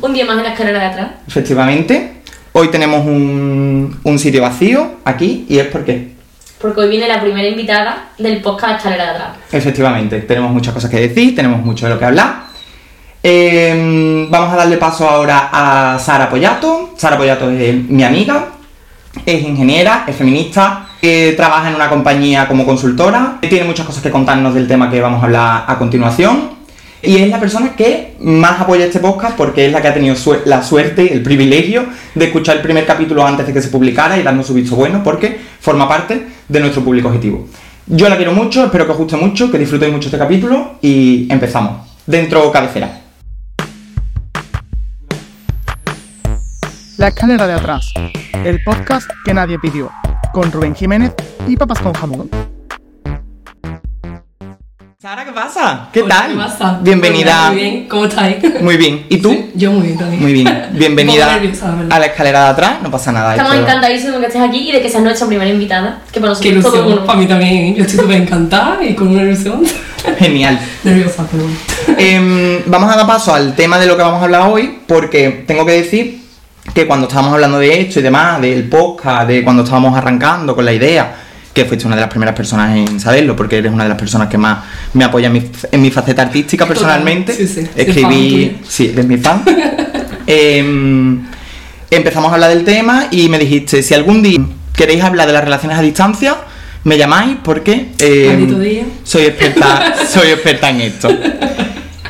Un día más en la escalera de atrás. Efectivamente. Hoy tenemos un, un sitio vacío aquí y es porque, Porque hoy viene la primera invitada del podcast Escalera de atrás. efectivamente, tenemos muchas cosas que decir, tenemos mucho de lo que hablar. Eh, vamos a darle paso ahora a Sara Pollato. Sara Pollato es mi amiga, es ingeniera, es feminista, eh, trabaja en una compañía como consultora, tiene muchas cosas que contarnos del tema que vamos a hablar a continuación. Y es la persona que más apoya este podcast porque es la que ha tenido la suerte, el privilegio de escuchar el primer capítulo antes de que se publicara y darnos su visto bueno porque forma parte de nuestro público objetivo. Yo la quiero mucho, espero que os guste mucho, que disfrutéis mucho este capítulo y empezamos. Dentro cabecera. La escalera de atrás, el podcast que nadie pidió, con Rubén Jiménez y papas con jamón. Sara, ¿qué pasa? ¿Qué Hola, tal? ¿Qué pasa? Bienvenida. Muy bien, ¿cómo estáis? Muy bien. ¿Y tú? Sí, yo muy bien también. Muy bien. Bienvenida nerviosa, la verdad. a la escalera de atrás. No pasa nada. Estamos encantadísimos de que estés aquí y de que seas nuestra primera invitada. Que para Qué nosotros todo ilusión, uno. para mí también. Yo estoy súper encantada y con una ilusión. Genial. Nerviosa, pero. Em, vamos a dar paso al tema de lo que vamos a hablar hoy, porque tengo que decir que cuando estábamos hablando de esto y demás, del podcast, de cuando estábamos arrancando con la idea, que fuiste una de las primeras personas en saberlo, porque eres una de las personas que más me apoya en mi, en mi faceta artística personalmente. sí, sí, Escribí, sí, eres mi fan. Em, empezamos a hablar del tema y me dijiste, si algún día queréis hablar de las relaciones a distancia, me llamáis porque em, soy experta, soy experta en esto.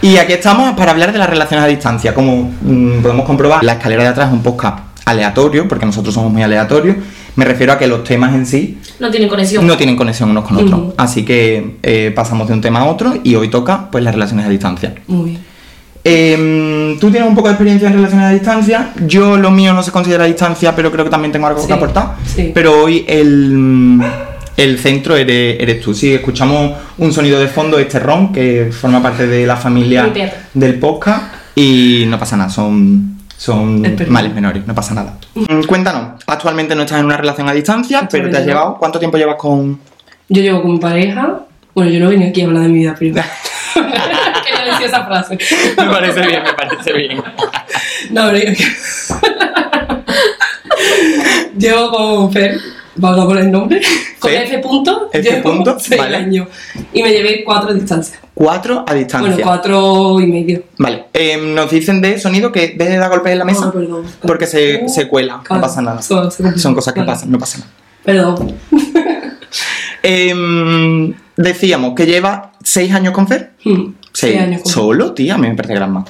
Y aquí estamos para hablar de las relaciones a distancia. Como mm, podemos comprobar, la escalera de atrás es un podcast aleatorio, porque nosotros somos muy aleatorios. Me refiero a que los temas en sí No tienen conexión. no tienen conexión unos con otros. Así que eh, pasamos de un tema a otro y hoy toca pues las relaciones a distancia. Muy bien. Em, Tú tienes un poco de experiencia en relaciones a distancia. Yo lo mío no se considera a distancia, pero creo que también tengo algo Sí, que aportar. sí. Pero hoy el, el centro eres, eres tú. Sí, escuchamos un sonido de fondo, este ron, que forma parte de la familia del podcast. Y no pasa nada, son, son males menores, no pasa nada. Mm, Cuéntanos, actualmente no estás en una relación a distancia, pero te has llevado. ¿Cuánto tiempo llevas con.? Yo llevo con mi pareja. Bueno, yo no venía aquí a hablar de mi vida privada. Quería decir esa frase. me parece bien, me parece bien. No, pero yo- Llevo con Fer, vamos a poner el nombre, con Fer. F punto, F llevo punto, seis vale. años. Y me llevé cuatro a distancia. Cuatro a distancia. Bueno, cuatro y medio. Vale, em, nos dicen de sonido que deje de dar golpes en la mesa Ah, perdón. porque se, Uh, se cuela, no claro, pasa nada. son- cosas que vale. pasan, no pasa nada. Perdón. Em, decíamos que lleva seis años con Fer. Hmm, Seis seis años con- Solo, tía, a mí me parece gran más.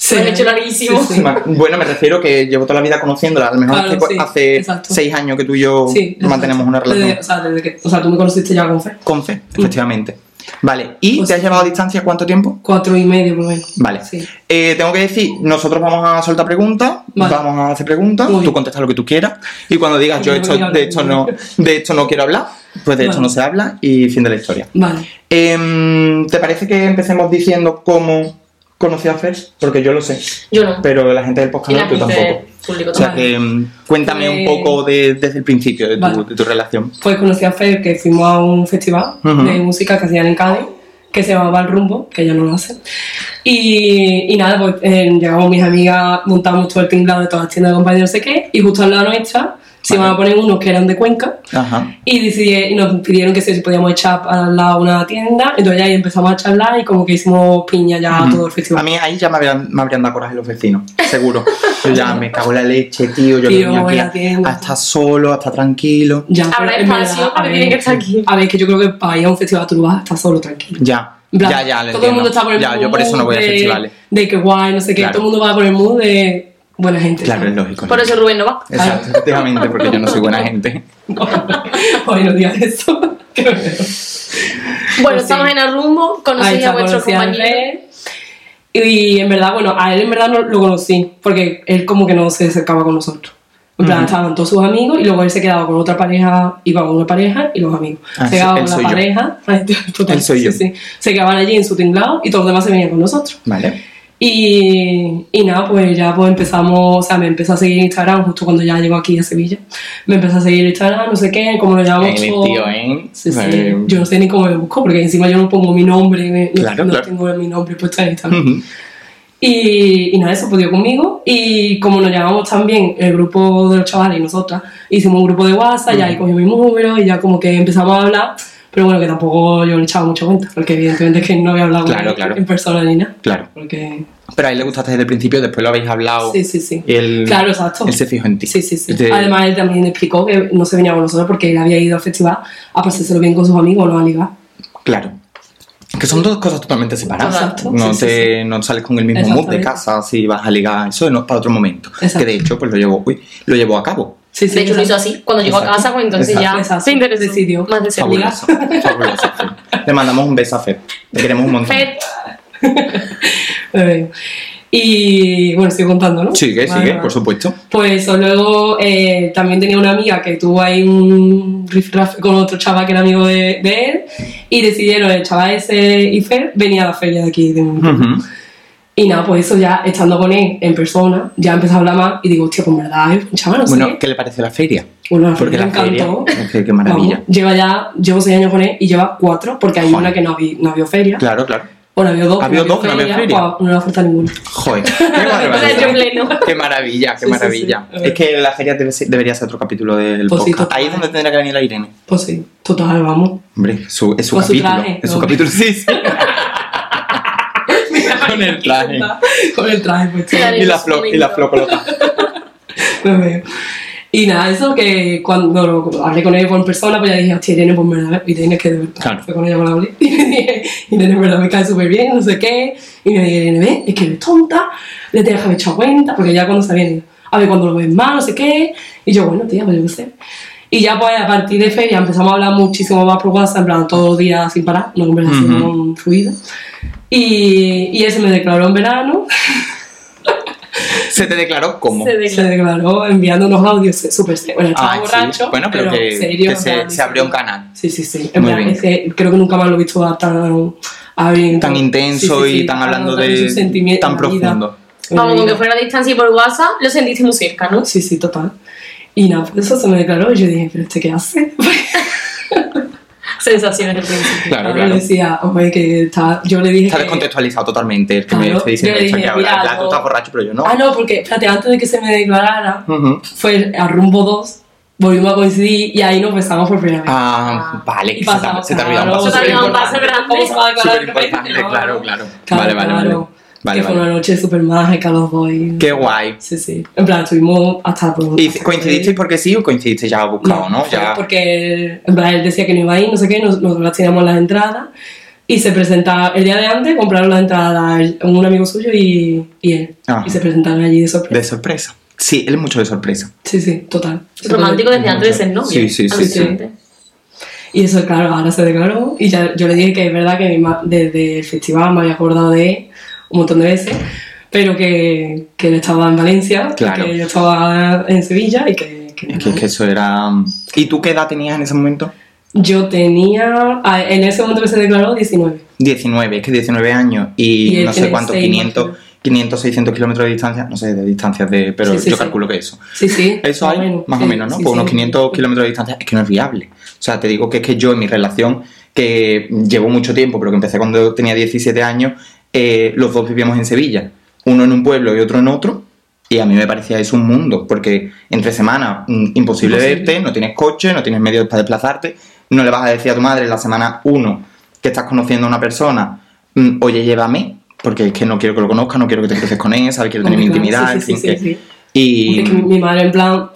Seis Lo he hecho larguísimo. Sí, sí. Bueno, me refiero que llevo toda la vida conociéndola. A lo mejor Claro, hace, sí, exacto. seis años que tú y yo Sí, mantenemos una relación Desde- o, sea, desde que, o sea, tú me conociste ya con Fer. con Fer, efectivamente. Vale, ¿y Pues te has sí. llevado a distancia cuánto tiempo? Cuatro y medio, por menos. Vale. Sí. Eh, tengo que decir, nosotros vamos a soltar preguntas, Vale. vamos a hacer preguntas, tú contestas lo que tú quieras y cuando digas yo esto, de esto no, de esto no quiero hablar, pues de esto no se habla y fin de la historia. Vale. Em, ¿Te parece que empecemos diciendo cómo conocí a Fer? Porque yo lo sé, Yo no. pero la gente del podcast no, tú tampoco. público O sea que em, cuéntame un poco de- desde el principio de tu, Vale. de tu relación. Pues conocí a Fer que fuimos a un festival de música que hacían en Cádiz, que se llamaba El Rumbo, que ella no lo hace. Y, y nada, pues eh, llegamos mis amigas, montamos todo el tinglado de todas las tiendas de compañía, no sé qué, y justo al lado nuestra se iban a poner unos que eran de Cuenca. Ajá. Y, decidí, y nos pidieron que si podíamos echar al lado una tienda, entonces ahí empezamos a charlar y como que hicimos piña ya Ujú. todo el A festival. mí ahí ya me habrían, me habrían dado coraje los vecinos, seguro. Yo ya me cago en la leche, tío. Yo Tío, venía a aquí a, tienda. a estar solo, a estar tranquilo. Ya, Habrá espacio, a porque ver, tiene que estar aquí. A ver, que yo creo que para ir a un festival tú no vas a estar solo, tranquilo. Ya, plan, ya, ya, todo el mundo entiendo. está por el Ya, mismo yo por eso no voy a mood de- festivales. De que guay, no sé qué, Claro. todo el mundo va por el mood de buena gente. Claro, es ¿sabes? lógico. Por eso Rubén no va. Exacto, efectivamente, porque yo no soy buena gente. Hoy no digas eso. Bueno, Pues sí. estamos en el rumbo, Ahí conocéis a está, vuestros conocí a compañeros. Andrés. Y en verdad, bueno, a él en verdad no lo conocí, porque él como que no se acercaba con nosotros. En plan, Ujú. estaban todos sus amigos y luego él se quedaba con otra pareja, iba con una pareja y los amigos. Ah, se sí, quedaba con la yo. pareja, total, Él soy yo. sí, sí. se quedaban allí en su tinglado y todos los demás se venían con nosotros. Vale. Y, y nada, pues ya pues empezamos, o sea, me empezó a seguir en Instagram justo cuando ya llegó aquí a Sevilla. Me empezó a seguir en Instagram, no sé qué, como lo llamamos todo. tío, ¿eh? Sí, sí. Eh, Yo no sé ni cómo me busco, porque encima yo no pongo mi nombre, Claro, no, claro. tengo mi nombre puesto en Instagram. Ujú. Y, y nada, eso pudo conmigo. Y como nos llevamos también el grupo de los chavales y nosotras, hicimos un grupo de WhatsApp, y ahí cogió mi número y ya como que empezamos a hablar. Pero bueno, que tampoco yo le echaba mucha cuenta, porque evidentemente es que no había hablado Claro, claro. en persona ni nada. Claro. Porque. Pero a él le gustaste desde el principio, después lo habéis hablado. Sí, sí, sí. Y él, Claro, exacto. Él se fijó en ti. Sí, sí, sí. De- Además, él también explicó que no se venía con nosotros porque él había ido al festival a pasárselo bien con sus amigos, no a ligar. Claro. Que son dos cosas totalmente separadas. Exacto, No, sí, sí, te, no sales con el mismo mood de casa si vas a ligar. Eso no, para otro momento. Exacto. Que de hecho, pues lo llevó, uy, lo llevó a cabo. Sí, sí. de hecho, lo hizo así. Cuando llegó a casa, pues entonces ya Exacto. se interesó. Decidió. Más de. Fabuloso. Fabuloso. Le mandamos un beso a Fer. Le queremos un montón. Eh, Y bueno, estoy contando, ¿no? Sigue, Vale, sigue, vale. por supuesto. Pues luego eh, también tenía una amiga que tuvo ahí un rifrafe con otro chaval que era amigo de, de él y decidieron, el chaval ese y Fer, venía a la feria de aquí de Munich. Ujú. Y nada, pues eso ya estando con él en persona, ya empecé a hablar más y digo, hostia, pues verdad, es un chaval, no sé Bueno, qué. ¿qué le pareció la feria? Bueno, la Porque feria la me feria, encantó. es que qué maravilla. Vamos, lleva ya, llevo seis años con él y lleva cuatro, porque hay Joder. una que no había, no había feria. Claro, claro. Bueno, había dos. Había dos que no había feria. pues, no le falta ninguna. Joder, qué barbaridad. Qué maravilla, qué Sí, sí, maravilla. sí. Es que la feria debe ser- debería ser otro capítulo del Pues sí, podcast. total. Ahí es donde tendría que venir la Irene. Pues sí, total, vamos. Hombre, su- es su Con su capítulo. traje, es su ¿no? capítulo, sí, sí. Con el traje. Con el traje, pues. Y la flor, y la veo. Y nada, eso que cuando lo- hablé con ella por persona, pues ya dije, hostia, Irene, pues Y Irene, que de verdad, Claro. fue con ella cuando hablé. Y dije, Irene, en verdad me cae súper bien, no sé qué. Y me dije, Irene, ve, es que eres tonta, le que haber echado cuenta, porque ya cuando se viene, a ver cuando lo ves mal, no sé qué. Y yo, bueno, tía, pues yo qué sé. Y ya pues a partir de feria empezamos a hablar muchísimo más por WhatsApp, en plan todos los días sin parar, una conversación fluida. Y, y él se me declaró en verano, Se te declaró cómo. Se se declaró enviando unos audios súper serios. Bueno, estaba Ay, sí. borracho, Bueno, pero, que, serio, que se, plan, se abrió un canal. Sí, sí, sí. En Muy plan, bien. es que creo que nunca más lo he visto tan, Tan intenso y tan hablando de- tan profundo. Vamos, aunque fuera a distancia y por WhatsApp, lo sentiste muy cerca, ¿no? Sí, sí, total. Y nada, pues eso se me declaró y yo dije, ¿pero este qué hace? Sensaciones al principio. Claro, Yo claro. decía, oye, que está... Yo le dije Está que- descontextualizado totalmente. El que me está diciendo yo dije, que ahora. mira, Ya tú no- estás borracho, pero yo no. Ah, no, porque, espérate, antes de que se me declarara, fue a Rumbo 2, volvimos a coincidir y ahí nos besamos por primera vez. Ah, vale, que se te, se te olvidó un claro, paso se te súper olvidó un paso importante. grande. ¿Cómo se va a declarar Súper importante, No, claro, no. claro. Claro, Vale, vale, vale. claro. Vale, que fue una noche súper mágica los y- Qué guay. Sí, sí. En plan, estuvimos hasta por... ¿Y hasta coincidisteis porque sí o coincidisteis ya buscado, no? fue Ya. Porque en plan, él decía que no iba a ir, no sé qué, nos- nosotros teníamos las entradas y se presentaba el día de antes, compraron las entradas él- un amigo suyo y, y él. Ah. Y se presentaron allí de sorpresa. De sorpresa. Sí, él es mucho de sorpresa. Sí, sí, total. Romántico desde antes de ser novio. Sí, sí, sí. Y eso, claro, ahora se declaró. Y ya, yo le dije que es verdad que mi ma- desde el festival me había acordado de él un montón de veces, pero que, que él estaba en Valencia, Claro. que yo estaba en Sevilla y que, que Es que, es que eso era. ¿Y tú qué edad tenías en ese momento? yo tenía, ah, en ese momento que se declaró, 19. 19, es que 19 años y, no sé tiene cuánto, seis, 500, imagino. 500, 600 kilómetros de distancia, no sé, de distancias de. Pero Sí, sí, yo sí. calculo que eso. Sí, sí. Eso más hay, menos, más o menos, ¿no? sí, Pues unos sí. 500 kilómetros de distancia es que no es viable. O sea, te digo que es que yo en mi relación, que llevo mucho tiempo, pero que empecé cuando tenía 17 años, eh, los dos vivíamos en Sevilla. Uno en un pueblo y otro en otro. Y a mí me parecía eso un mundo, porque entre semanas mm, imposible, verte, no tienes coche, no tienes medios para desplazarte, no le vas a decir a tu madre en la semana uno que estás conociendo a una persona, mm, oye, llévame, porque es que no quiero que lo conozca, no quiero que te cruces con él, ¿sabes? Quiero tener mi intimidad, en sí, fin, sí, que-. Y... Es que mi madre, en plan,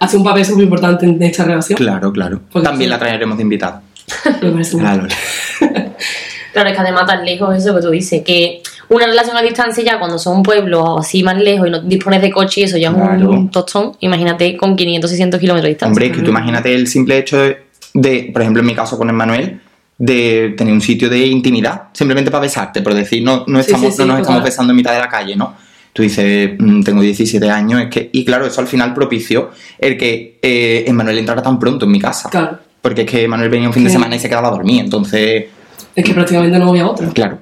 hace un papel súper importante en esta relación. Claro, claro. Porque También la traeremos de invitada. Me parece. Claro, es que además tan lejos eso que tú dices, que una relación a distancia ya cuando son pueblos así más lejos y no dispones de coche y eso ya es un tostón, imagínate con 500, 600 kilómetros de distancia. Hombre, es que tú imagínate el simple hecho de, de, por ejemplo, en mi caso con Emmanuel, de tener un sitio de intimidad, simplemente para besarte, por decir, no, no, estamos, sí, sí, no nos estamos besando en mitad de la calle, ¿no? Tú dices, mm, tengo 17 años, es que, y claro, eso al final propició el que eh, Emmanuel entrara tan pronto en mi casa. Claro. Porque es que Emmanuel venía un fin de semana y se quedaba a dormir, entonces, Es que prácticamente no había otra. claro.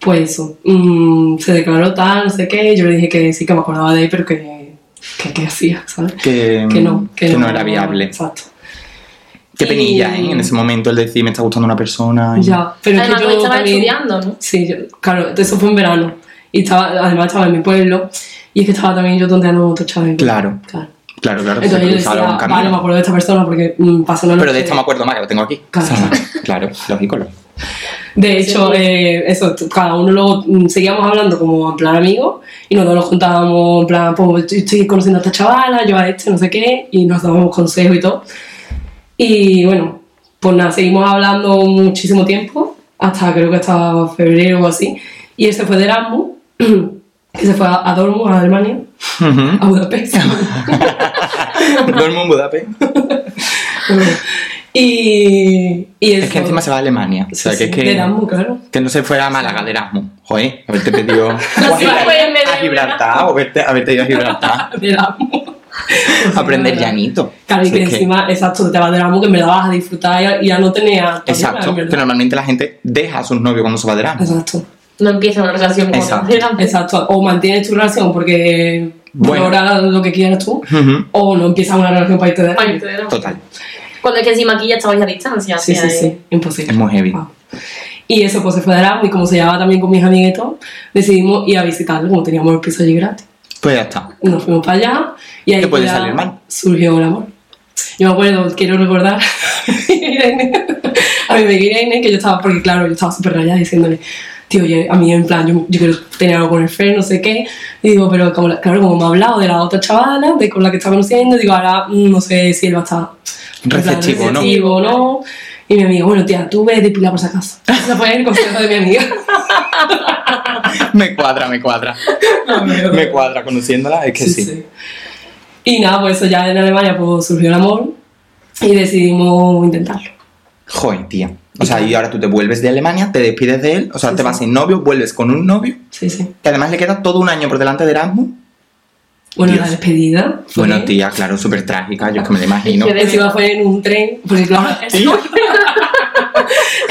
Pues eso, mm, se declaró tal, no sé qué, yo le dije que sí que me acordaba de él, pero que, que, que hacía, ¿sabes? Que, Que no, que, no, era viable. Exacto. Qué Y- penilla, ¿eh? En ese momento el decir, me está gustando una persona. y- Ya, pero es Además, que tú yo estabas también... estudiando, ¿no? Sí, yo, claro, eso fue en verano. Y estaba, además estaba en mi pueblo. Y es que estaba también yo tonteando con otro chaval. Claro. Claro. Claro, claro. se Entonces yo decía, vale, me acuerdo de esta persona porque mm, pasó Pero noche- de esto me acuerdo más, que lo tengo aquí. Claro. claro, lógico. De hecho, eh, eso, cada uno luego mm, seguíamos hablando como en plan amigos y nosotros nos contábamos en plan, pues estoy- estoy conociendo a esta chavala, yo a este, no sé qué, y nos dábamos consejos y todo. Y bueno, pues nada, seguimos hablando muchísimo tiempo, hasta creo que hasta febrero o así, y él se fue de Erasmus, que se fue a, a Dortmund, a Alemania, a Budapest. En Budapest. y, y Es que encima se va a Alemania. O sea, Sí, que sí, es que. de Erasmus, claro. Que no se fuera a Málaga de Erasmus. Joder, haberte pedido. o a, a Gibraltar, o verte, haberte ido a Gibraltar. De Erasmus. a aprender llanito. Claro, y que es que- encima, exacto, te vas de Erasmus que en verdad vas a disfrutar y a, y a no tener... Exacto, que normalmente la gente deja a sus novios cuando se va de Erasmus. Exacto, No empieza una relación con Exacto. exacto. O mantienes tu relación porque Bueno. valora lo que quieras tú, Ujú, o no empiezas una relación para irte de Ay, Erasmus. te diré. Total. Cuando es que encima aquí ya estabais a distancia. Sí, sí, eh, sí, imposible. Es muy heavy. Wow. Y eso, pues se fue de Erasmus y como se llevaba también con mis amiguitos, decidimos ir a visitarlo, como teníamos el piso allí gratis. Pues ya está. Nos fuimos para allá y ahí ¿Qué puede ya salir mal? surgió el amor. Yo me acuerdo, quiero recordar a mi amiga Irene, que yo estaba, porque claro, yo estaba súper rayada diciéndole, tío, yo- a mí en plan, yo, yo quiero tener algo con el Fer, no sé qué. Y digo, pero como, la- claro, como me ha hablado de la otra chavala, de con la que está conociendo, digo, ahora mm, no sé si él va a estar en plan, Receptivo, ¿no? receptivo o no. Y mi amiga, bueno, tía, tú ves de pila por si acaso. Ese fue el consejo de mi amiga. Me cuadra, me cuadra. Me cuadra conociéndola, es que sí. Y nada, pues eso ya en Alemania pues, surgió el amor y decidimos intentarlo. Joder, tía. O sea, y ahora tú te vuelves de Alemania, te despides de él, o sea, Sí, te sí. vas sin novio, vuelves con un novio, Sí, sí. que además le queda todo un año por delante de Erasmus. Bueno, Dios. la despedida. fue- Bueno, tía, claro, súper trágica, yo es que me lo imagino. Que Encima fue en un tren, porque claro, Tía.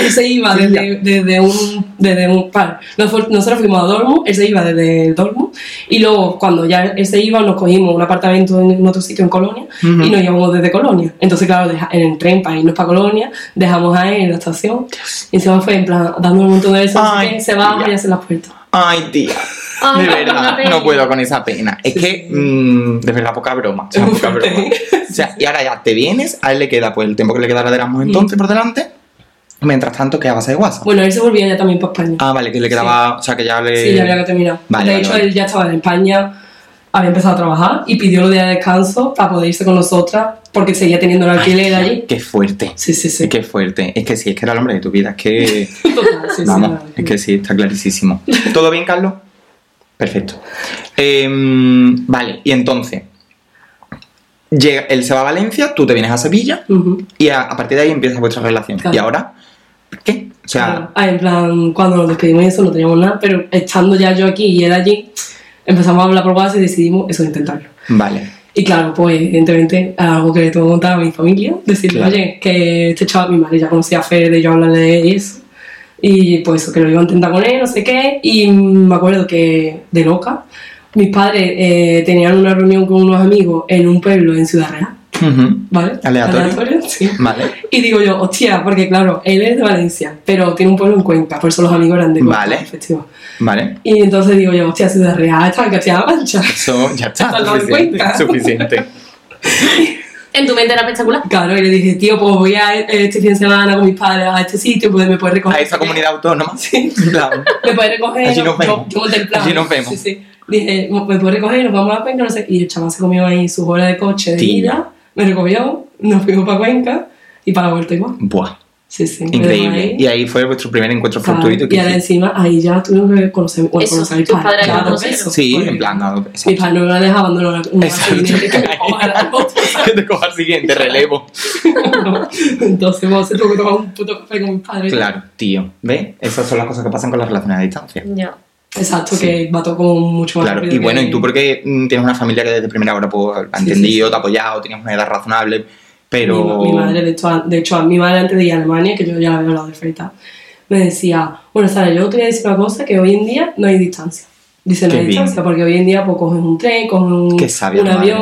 él se iba desde, desde un. Desde un par. Nosotros nosotros fuimos a Dortmund, él se iba desde Dortmund, y luego cuando ya él se iba, nos cogimos un apartamento en otro sitio en Colonia Ujú. y nos íbamos desde Colonia. Entonces, claro, deja- en el tren para irnos para Colonia, dejamos a él en la estación, y encima fue en plan, dando un montón de besos, Ay, se tía. y hace las puertas. Ay, tía. Ay, De verdad, no puedo con esa pena. Es que, sí. mm, de verdad, poca broma. O sea, poca broma. O sea, y ahora ya te vienes, a él le queda pues el tiempo que le quedará de Erasmus entonces por delante. Mientras tanto, ¿qué hagas de WhatsApp? Bueno, él se volvía ya también para España. Ah, vale, que le quedaba, o sea, que ya le... Sí, ya había terminado. Vale, de vale, hecho, vale. él ya estaba en España, había empezado a trabajar y pidió los días de descanso para poder irse con nosotras porque seguía teniendo el alquiler allí. Qué fuerte. Sí, sí, sí. Qué fuerte. Es que sí, es que era el hombre de tu vida. Es que... Total, sí, Vamos, es que sí, está clarísimo. ¿Todo bien, Carlos? Perfecto. Em, vale, y entonces, llega, él se va a Valencia, tú te vienes a Sevilla y a, a partir de ahí empieza vuestra relación. Claro. ¿Y ahora? ¿Qué? O sea. Ah, en plan, cuando nos despedimos y eso no teníamos nada, pero estando ya yo aquí y él allí, empezamos a hablar por WhatsApp y decidimos eso, intentarlo. vale. Y claro, pues evidentemente algo que le tengo que contar a mi familia, decirle, Claro. oye, que este chaval, mi madre ya conocía a Fer, de yo hablarle de eso. Y pues eso, que lo iba a intentar con él, no sé qué. Y me acuerdo que, de loca, mis padres eh, tenían una reunión con unos amigos en un pueblo en Ciudad Real, ¿vale? Aleatorio. sí. Vale. Y digo yo, hostia, porque claro, él es de Valencia, pero tiene un pueblo en Cuenca, por eso los amigos eran de Cuenca, Vale. efectivamente. Vale. Y entonces digo yo, hostia, Ciudad Real, está en Castilla-La Mancha. Eso ya está. La Suficiente. cuenta. suficiente. En tu mente era espectacular. Claro, y le dije, tío, pues voy a este fin de semana con mis padres a este sitio, pues me puedes recoger. A esa comunidad autónoma. Sí. Plan, Me puedes recoger. Allí nos vemos. Yo, monté el plan. Allí nos vemos. Sí, sí. Dije, me puedes recoger, nos vamos a Cuenca, no sé. Y el chaval se comió ahí sus horas de coche de ida, me recogió, nos fuimos para Cuenca y para la vuelta igual. Buah. Sí, sí. Increíble. ahí. Y ahí fue vuestro primer encuentro Claro, fortuito. que y ahora encima, ahí ya tuvimos que conocer, bueno, Eso, conocer a mis tus padres. padres claro, eso, Sí, en plan, dado. Mi Exacto. padre no me la deja abandonar una que te coja el siguiente relevo. No. Entonces, vos se tuvo que tomar un puto café con mis padres. Claro, tío. ¿Ves? Esas son las cosas que pasan con las relaciones a distancia. Ya. Exacto, Sí. que va todo como mucho más Claro, rápido y bueno, que- y tú porque tienes una familia que desde primera hora pues, ha entendido, sí, sí. te ha apoyado, tenías una edad razonable, pero... Mi, mi madre, de hecho, a- de hecho, a mi madre antes de ir a Alemania, que yo ya la había hablado de Freita, me decía, bueno, Sara, yo te voy a decir una cosa, que hoy en día no hay distancia. Dice, no hay distancia, porque hoy en día pues coges un tren, coges un, un tu madre.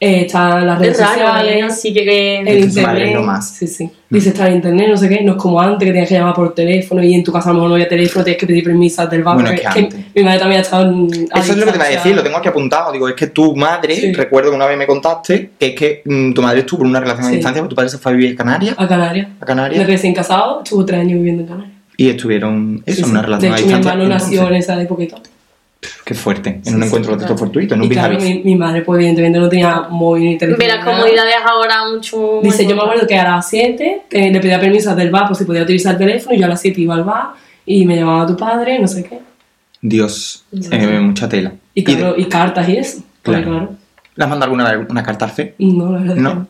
Eh, están las redes Es raro, sociales. ¿eh? Así que... que- El internet. lo más. Sí, sí. Dice estar en internet, no sé qué. No es como antes que tenías que llamar por teléfono y en tu casa a lo mejor no había teléfono, tienes que pedir permiso del banco. Bueno, es que antes. mi madre también ha estado en. Eso es lo que te iba a decir, lo tengo aquí apuntado. Digo, es que tu madre, Sí. recuerdo que una vez me contaste, que es que mm, tu madre estuvo en una relación a Sí. distancia, porque tu padre se fue a vivir a Canarias, A Canarias. a Canarias, recién casado, estuvo tres años viviendo en Canarias. y estuvieron, eso, Sí, en una sí. relación De a hecho, mi distancia. hermano nació en esa época y todo. Qué fuerte, en Sí, un sí, encuentro de claro. texto fortuito, en un Y claro, mi, mi madre, pues evidentemente no tenía móvil ni teléfono. Ve las comodidades ahora mucho... Dice, yo me acuerdo que a las 7 que le pedía permiso del bar por si podía utilizar el teléfono y yo a las 7 iba al bar y me llamaba tu padre, no sé qué. Dios, Sí. eh, mucha tela. Y, de- claro, y cartas y eso. Porque, Claro. claro. ¿Le has mandado alguna una carta al fe? No, la verdad. No.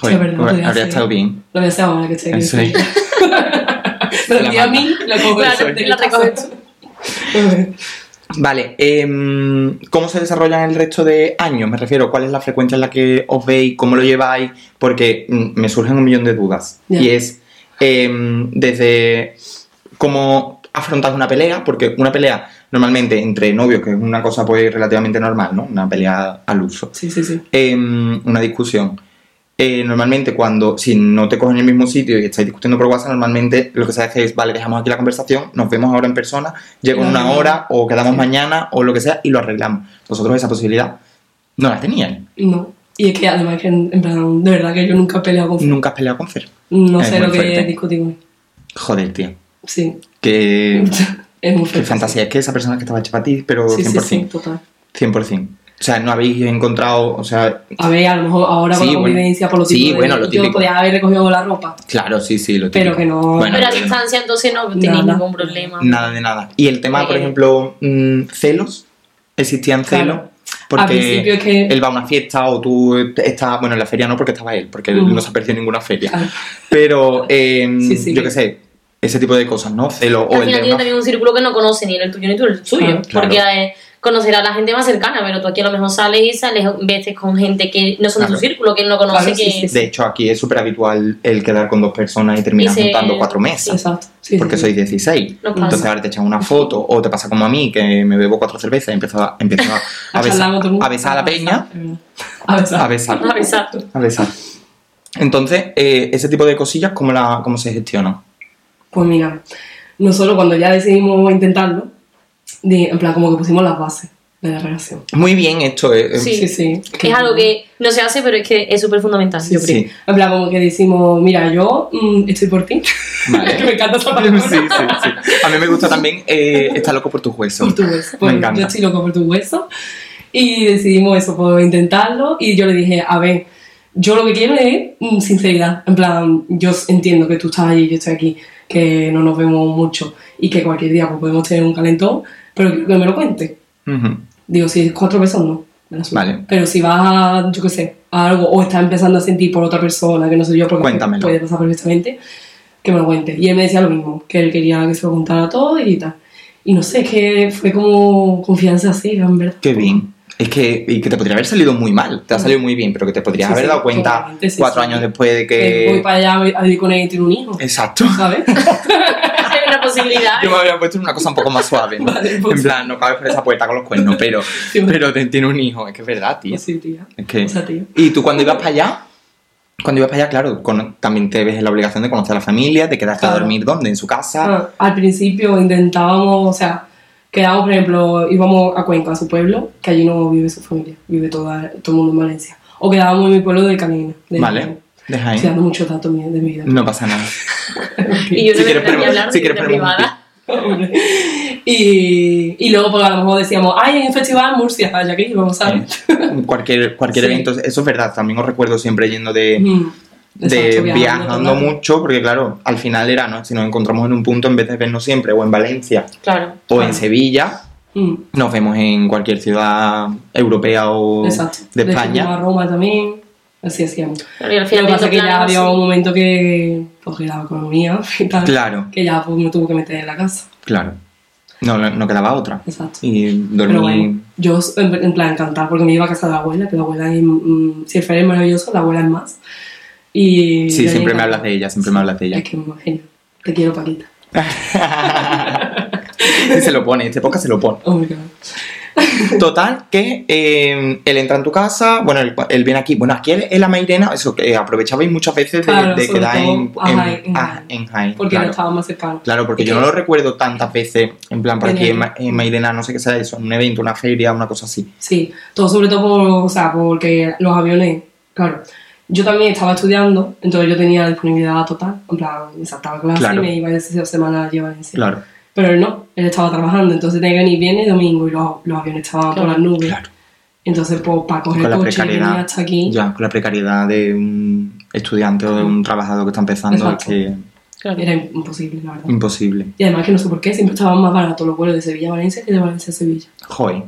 Joder, es verdad, pues, habría estado bien. Lo voy a hacer ahora que estoy aquí. La envía a mí, lo cojo Claro, de la recoges Vale, em, ¿cómo se desarrollan el resto de años? Me refiero, ¿cuál es la frecuencia en la que os veis? ¿Cómo lo lleváis? Porque mm, me surgen un millón de dudas. Y es em, desde cómo afrontas una pelea, porque una pelea normalmente entre novios, que es una cosa pues relativamente normal, ¿no? Una pelea al uso. Sí, sí, sí. Em, una discusión. Eh, normalmente cuando, si no te cogen en el mismo sitio y estáis discutiendo por WhatsApp, normalmente lo que se hace es, vale, dejamos aquí la conversación, nos vemos ahora en persona, llego en Y lo una hora o quedamos Sí. mañana o lo que sea y lo arreglamos. Vosotros esa posibilidad no la teníais. No. Y es que además que en, en plan, de verdad que yo nunca he peleado con Nunca has peleado con Fer. No Es sé lo que él. Joder, tío. Sí. Qué, es muy qué fuerte. fantasía. Es que esa persona que estaba hecha para ti, pero Sí, 100%. sí, sí, total. 100%. O sea, no habéis encontrado, o sea, A ver, a lo mejor ahora con Sí, bueno. convivencia, por lo Sí, de- bueno, lo yo típico. podía haber recogido la ropa. claro, sí, sí, lo Pero típico. que no- Bueno, Pero a pero- distancia entonces no tenéis Nada. ningún problema. Nada de nada. Y el tema, por Eh, ejemplo, mm, celos, existían Claro. celos. Al Porque principio es que- él va a una fiesta o tú estás, bueno, en la feria no porque estaba él, porque él Ujú. no se ha perdido en ninguna feria. Pero eh, Sí, sí. yo qué sé, ese tipo de cosas, ¿no? Celos o al el final tiene una- también un círculo que no conoce ni el tuyo ni tú el suyo. Claro. Porque eh, conocerá a la gente más cercana, pero tú aquí a lo mejor sales y sales veces con gente que no son de tu círculo, que él no conoce, Claro, sí, que... sí, sí. De hecho, aquí es súper habitual el quedar con dos personas y terminar Y se- juntando cuatro mesas. Exacto. Sí, porque sí, sois 16. No pasa. Entonces ahora te echan una foto o te pasa como a mí que me bebo cuatro cervezas y empiezo a, empiezo besar, a besar a la peña. A besar. A besar. A besar. A besar. Entonces, eh, ese tipo de cosillas, ¿cómo, la, cómo se gestionan? Pues mira, nosotros cuando ya decidimos intentarlo, di- en plan como que pusimos las bases de la relación. Muy bien hecho. eh, eh, Sí. Sí, sí. Es algo que no se hace, pero es que es súper fundamental, Sí, yo sí. En plan como que decimos, mira, yo mm, estoy por ti. Vale. que me encanta esa Sí, palabra. sí, sí. A mí me gusta también eh, estar loco por tus huesos. por tu hueso. Me Pues encanta. yo estoy loco por tu hueso. Y decidimos eso, por intentarlo. Y yo le dije, a ver, yo lo que quiero es mm, sinceridad. En plan, yo entiendo que tú estás allí, yo estoy aquí, que no nos vemos mucho y que cualquier día pues, podemos tener un calentón, pero que me lo cuentes. Ujú. Digo, si es cuatro besos, no. me. Vale. Pero si vas a, yo qué sé, a algo o estás empezando a sentir por otra persona, que no soy yo, porque Cuéntamelo. puede pasar perfectamente, que me lo cuente. Y él me decía lo mismo, que él quería que se lo contara todo y tal. Y no sé, es que fue como confianza así, en verdad. Qué bien. Es que, y que te podría haber salido muy mal. Te ha salido muy bien, pero que te podrías Sí, haber sí, dado cuenta sí, cuatro sí. años después de Que voy que. para allá a vivir con él y tiene un hijo, Exacto. ¿sabes? Posibilidad. Yo me había puesto en una cosa un poco más suave. ¿no? Vale, pues. En plan, no cabes por esa puerta con los cuernos, pero, Sí, pero te- tiene un hijo. Es que es verdad, tío. Sí, tía. Es que... O sea, tío. Y tú cuando ibas para allá, cuando ibas para allá, claro, con- también te ves en la obligación de conocer a la familia, de quedarte a dormir ¿dónde? En su casa. Ah, al principio intentábamos, o sea, quedábamos, por ejemplo, íbamos a Cuenca, a su pueblo, que allí no vive su familia, vive toda, todo el mundo en Valencia. O quedábamos en mi pueblo de Canina. De Vale. Estoy dando muchos datos de mi vida. No pasa nada. Y yo Si no quieres me pregun- a hablar si de quieres privada. Y, y luego, pues a lo mejor decíamos, ay, hay un festival en Murcia, allá que íbamos, ¿sabes? cualquier cualquier Sí. evento, eso es verdad. También os recuerdo siempre yendo de, Mm, de exacto, viajando a mucho, porque claro, al final era, ¿no? Si nos encontramos en un punto, en vez de vernos siempre o en Valencia Claro. o en. Sevilla, Mm, nos vemos en cualquier ciudad europea o exacto. de De a España. Roma también, así hacíamos. Y al Lo final que pasa que ya había así. un momento que, pues, la economía y tal, Claro, que ya pues, me tuvo que meter en la casa. claro. No, no, quedaba otra. Exacto. Y Pero dormí. bueno, yo en, plan encantada porque me iba a casa de la abuela, que la abuela es, mm, si el Fer es maravilloso, la abuela es más. Y Sí, siempre me hablas de ella, siempre me hablas de ella. Es que me imagino. Te quiero, Paquita. y se lo pone, este podcast se lo pone. Oh my God. Total, que eh, él entra en tu casa, bueno, él, él viene aquí. Bueno, aquí en la Mairena, eso, que aprovechabais muchas veces de, Claro, de quedar en, en, en a- Jaén. en Jaén, Porque claro. no estaba más cercano. Claro, porque Es yo no lo recuerdo tantas veces, en plan, por aquí en, Ma- en Mairena, no sé qué sea eso, un evento, una feria, una cosa así. Sí, todo sobre todo por, o sea, porque los aviones, claro. Yo también estaba estudiando, entonces yo tenía disponibilidad total. En plan, me saltaba clase Claro. y me iba esa semana a llevar en sí. Claro, Pero él no, él estaba trabajando, entonces tenía que venir viernes y domingo y los, los aviones estaban por Claro. las nubes. claro. Entonces, pues, para coger Con la el coche y venir precariedad, hasta aquí. ya, con la precariedad de un estudiante o de un trabajador que está empezando, es que Claro. Era imposible, la verdad. imposible. Y además que no sé por qué, siempre estaban más baratos los vuelos de Sevilla a Valencia que de Valencia a Sevilla. Joder,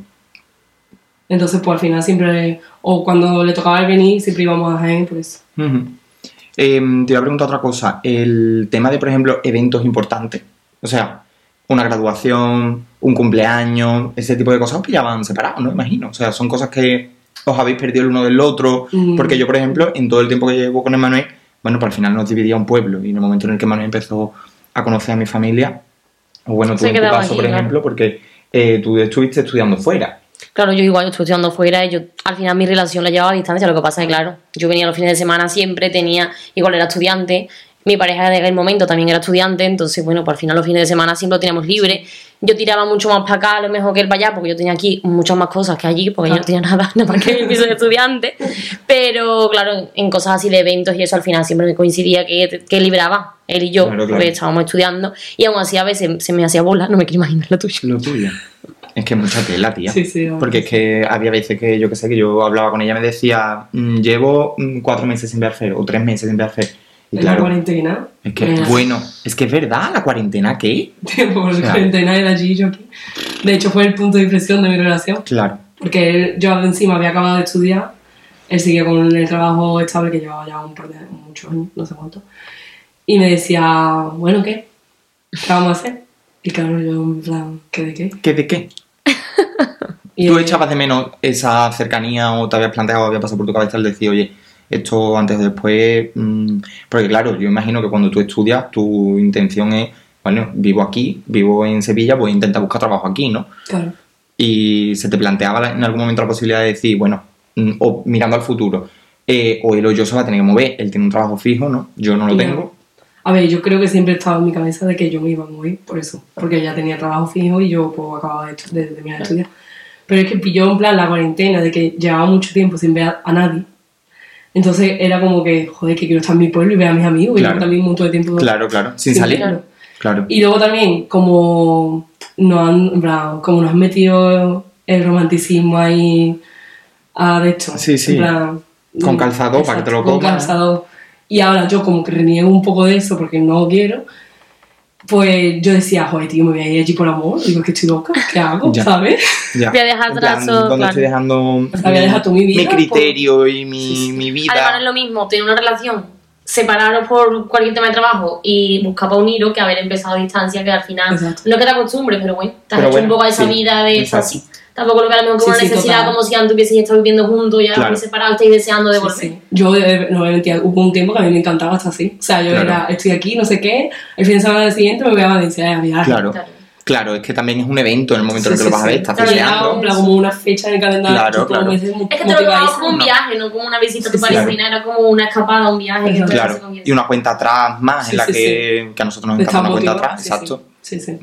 Entonces, pues al final siempre, o cuando le tocaba venir, siempre íbamos a Jaén por eso. Em, te iba a preguntar otra cosa. El tema de, por ejemplo, eventos importantes. O sea, una graduación, un cumpleaños, ese tipo de cosas os pillaban separados, ¿no? Imagino. O sea, son cosas que os habéis perdido el uno del otro. Mm. Porque yo, por ejemplo, en todo el tiempo que llevo con Emanuel, bueno, pues al final nos dividía un pueblo. Y en el momento en el que Emanuel empezó a conocer a mi familia, o bueno, tú en tu caso, por ejemplo, porque eh, tú estuviste estudiando fuera. Claro, yo igual, yo estudiando fuera y yo al final mi relación la llevaba a distancia. Lo que pasa es que, claro, yo venía los fines de semana siempre, tenía, igual era estudiante, mi pareja de aquel momento también era estudiante, entonces, bueno, pues al final los fines de semana siempre lo teníamos libre. Yo tiraba mucho más para acá, a lo mejor que él para allá, porque yo tenía aquí muchas más cosas que allí, porque yo no tenía nada, nada más que mi piso de estudiante. Pero, claro, en cosas así de eventos y eso, al final siempre me coincidía que, que libraba él y yo, Claro, claro. porque estábamos estudiando, y aún así a veces se me hacía bola, no me quiero imaginar lo tuyo. Lo tuyo. Es que es mucha tela, tía. Sí, sí, Porque es que había veces que yo que sé, que yo hablaba con ella y me decía, "Mm, llevo mm, cuatro meses sin ver o tres meses sin ver En la claro, cuarentena. es que, eh, bueno, es que es verdad, la cuarentena, ¿qué? por la cuarentena era allí y yo aquí. De hecho, fue el punto de inflexión de mi relación. Claro, Porque él- yo encima había acabado de estudiar, él seguía con el trabajo estable que llevaba ya un par de muchos años, no sé cuánto. Y me decía, bueno, ¿qué? ¿Qué vamos a hacer? Y claro, yo en plan, ¿qué de qué? ¿qué de qué? Y ¿Tú él- echabas de menos esa cercanía o te habías planteado, había pasado por tu cabeza el decir, oye, esto antes o después? mm, Porque claro, yo imagino que cuando tú estudias, tu intención es, bueno, vivo aquí, vivo en Sevilla, voy a intentar buscar trabajo aquí, ¿no? Claro. y se te planteaba la- en algún momento la posibilidad de decir, bueno, mm, o mirando al futuro, eh, o él o yo se va a tener que mover, él tiene un trabajo fijo, ¿no? Yo no lo Claro. tengo. A ver, yo creo que siempre estaba en mi cabeza de que yo me iba a mover por eso, porque ya tenía trabajo fijo y yo pues acababa de, de terminar de estudiar. Pero es que pilló en plan la cuarentena de que llevaba mucho tiempo sin ver a, a nadie. Entonces era como que, joder, que quiero estar en mi pueblo y ver a mis amigos, y Claro. yo también un montón de tiempo. Claro, claro, sin salir. claro. Claro. Y luego también, como nos han, como nos han metido el romanticismo ahí a de esto. Sí, sí. plan, Con calzado, para que te lo con comas. calzado. Y ahora yo como que reniego un poco de eso porque no quiero. Pues yo decía, joder, tío, me voy a ir allí por amor. Digo, que estoy loca, ¿qué hago? Ya. ¿Sabes? Ya. Voy a dejar atrás, ¿Dónde claro. estoy dejando sea, voy a dejar tú mi vida criterio y mi, Sí, sí. mi vida? Además, no es lo mismo tener una relación, separaros por cualquier tema de trabajo y buscar para uniros que haber empezado a distancia, que al final Exacto. no que te acostumbres, pero bueno, te has Pero hecho bueno, un poco a esa sí, vida de así. Tampoco lo que a lo mejor como Sí, una sí, necesidad, total. como si antes hubieseis estado viviendo juntos y ahora Claro. habéis separado, estáis deseando de Sí, volver. sí. Yo, eh, no hubo un tiempo que a mí me encantaba estar así. O sea, yo Claro. era, estoy aquí, no sé qué, el fin de semana siguiente me voy a Valencia a viajar. Claro. Claro. Claro, es que también es un evento en el momento en el que Sí, lo vas sí, a ver, sí. estás Claro, deseando. plan como una fecha en el calendario. Claro, claro. Es que te lo tomabas como un viaje, no como una visita a tu claro. nada, era como una escapada, un viaje. que Claro, y una cuenta atrás más Sí, en la sí, que, que a nosotros nos encanta una cuenta atrás, sí, exacto. Sí, sí.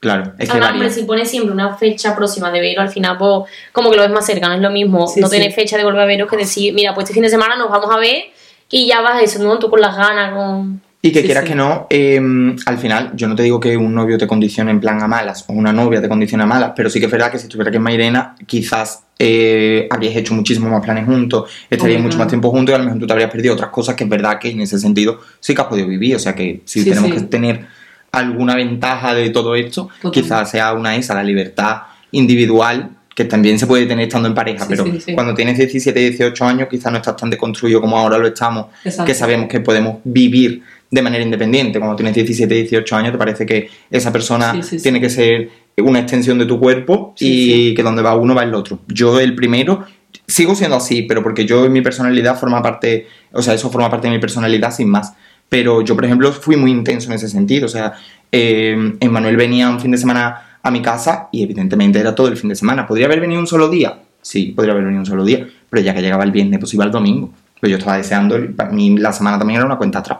Claro, es que Además, varía. hombre, si pones siempre una fecha próxima de verlo, al final, pues, como que lo ves más cercano, es lo mismo. Sí, no sí. tener fecha de volver a veros que decir, mira, pues este fin de semana nos vamos a ver y ya vas a eso, ¿no? Tú con las ganas, con. Y que Sí, quieras sí. que no, eh, al final, yo no te digo que un novio te condicione en plan a malas o una novia te condicione a malas, pero sí que es verdad que si estuviera aquí en Mairena, quizás eh, habríais hecho muchísimos más planes juntos, estaríais Hombre, mucho claro. más tiempo juntos y a lo mejor tú te habrías perdido otras cosas que es verdad que en ese sentido sí que has podido vivir. O sea que si Sí, tenemos sí. que tener alguna ventaja de todo esto, quizás sea una esa, la libertad individual que también se puede tener estando en pareja, Sí, pero sí, sí. cuando tienes 17, 18 años quizás no estás tan deconstruido como ahora lo estamos, Exacto. que sabemos que podemos vivir de manera independiente. Cuando tienes 17, 18 años te parece que esa persona tiene que ser una extensión de tu cuerpo y que donde va uno va el otro. Yo el primero sigo siendo así, pero porque yo en mi personalidad forma parte, o sea, eso forma parte de mi personalidad sin más. Pero yo, por ejemplo, fui muy intenso en ese sentido. O sea, eh, Emmanuel venía un fin de semana a mi casa y evidentemente era todo el fin de semana. ¿Podría haber venido un solo día? Sí, podría haber venido un solo día, pero ya que llegaba el viernes, pues iba el domingo. Pues yo estaba deseando, para mí la semana también era una cuenta atrás.